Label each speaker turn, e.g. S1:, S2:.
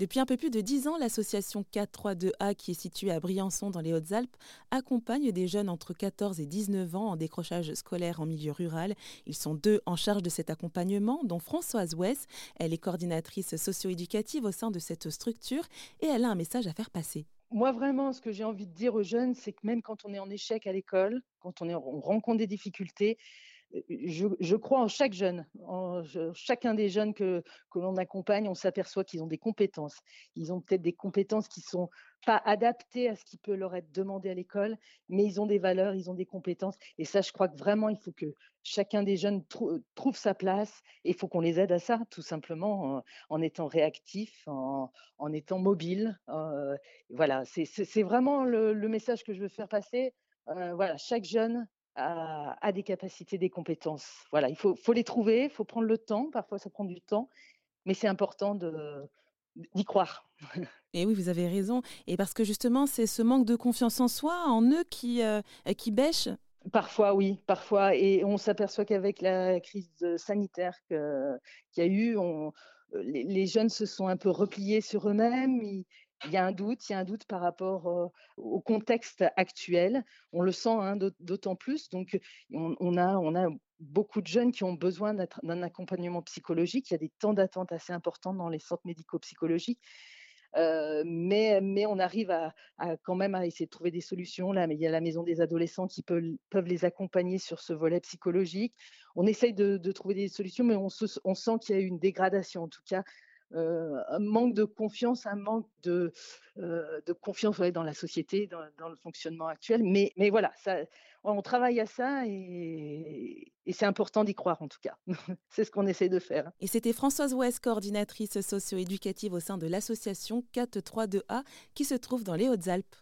S1: Depuis un peu plus de dix ans, l'association 432A, qui est située à Briançon dans les Hautes-Alpes, accompagne des jeunes entre 14 et 19 ans en décrochage scolaire en milieu rural. Ils sont deux en charge de cet accompagnement, dont Françoise West. Elle est coordinatrice socio-éducative au sein de cette structure et elle a un message à faire passer.
S2: Moi, vraiment, ce que j'ai envie de dire aux jeunes, c'est que même quand on est en échec à l'école, quand on rencontre des difficultés, je, crois en chaque jeune, en chacun des jeunes que, l'on accompagne, on s'aperçoit qu'ils ont des compétences. Ils ont peut-être des compétences qui sont pas adaptées à ce qui peut leur être demandé à l'école, mais ils ont des valeurs, ils ont des compétences. Et ça, je crois que vraiment, il faut que chacun des jeunes trou trouve sa place et il faut qu'on les aide à ça, tout simplement, en, étant réactif, en, étant mobile. Voilà, c'est vraiment le, le, message que je veux faire passer. Euh, voilà, chaque jeune a, des capacités, des compétences. Voilà, il faut, faut les trouver, il faut prendre le temps. Parfois, ça prend du temps, mais c'est important de d'y croire.
S1: Et oui, vous avez raison. Et parce que justement, c'est ce manque de confiance en soi, en eux, qui, euh, qui bêche.
S2: Parfois, oui, parfois. Et on s'aperçoit qu'avec la crise sanitaire qu'il y a eu, on, les, les, jeunes se sont un peu repliés sur eux-mêmes. Ils, il y a un doute, il y a un doute par rapport au contexte actuel. On le sent hein, d'autant plus. Donc, on, a, beaucoup de jeunes qui ont besoin d'un accompagnement psychologique. Il y a des temps d'attente assez importants dans les centres médico-psychologiques. Mais, on arrive quand même à essayer de trouver des solutions là. Il y a la maison des adolescents qui peuvent, peuvent les accompagner sur ce volet psychologique. On essaye de, trouver des solutions, mais on, on sent qu'il y a eu une dégradation en tout cas euh, un manque de confiance, un manque de, euh, confiance dans la société, dans, dans, le fonctionnement actuel. Mais, mais voilà, ça, on travaille à ça et, et c'est important d'y croire en tout cas. c'est ce qu'on essaie de faire.
S1: Et c'était Françoise Ouest, coordinatrice socio-éducative au sein de l'association 432A qui se trouve dans les Hautes-Alpes.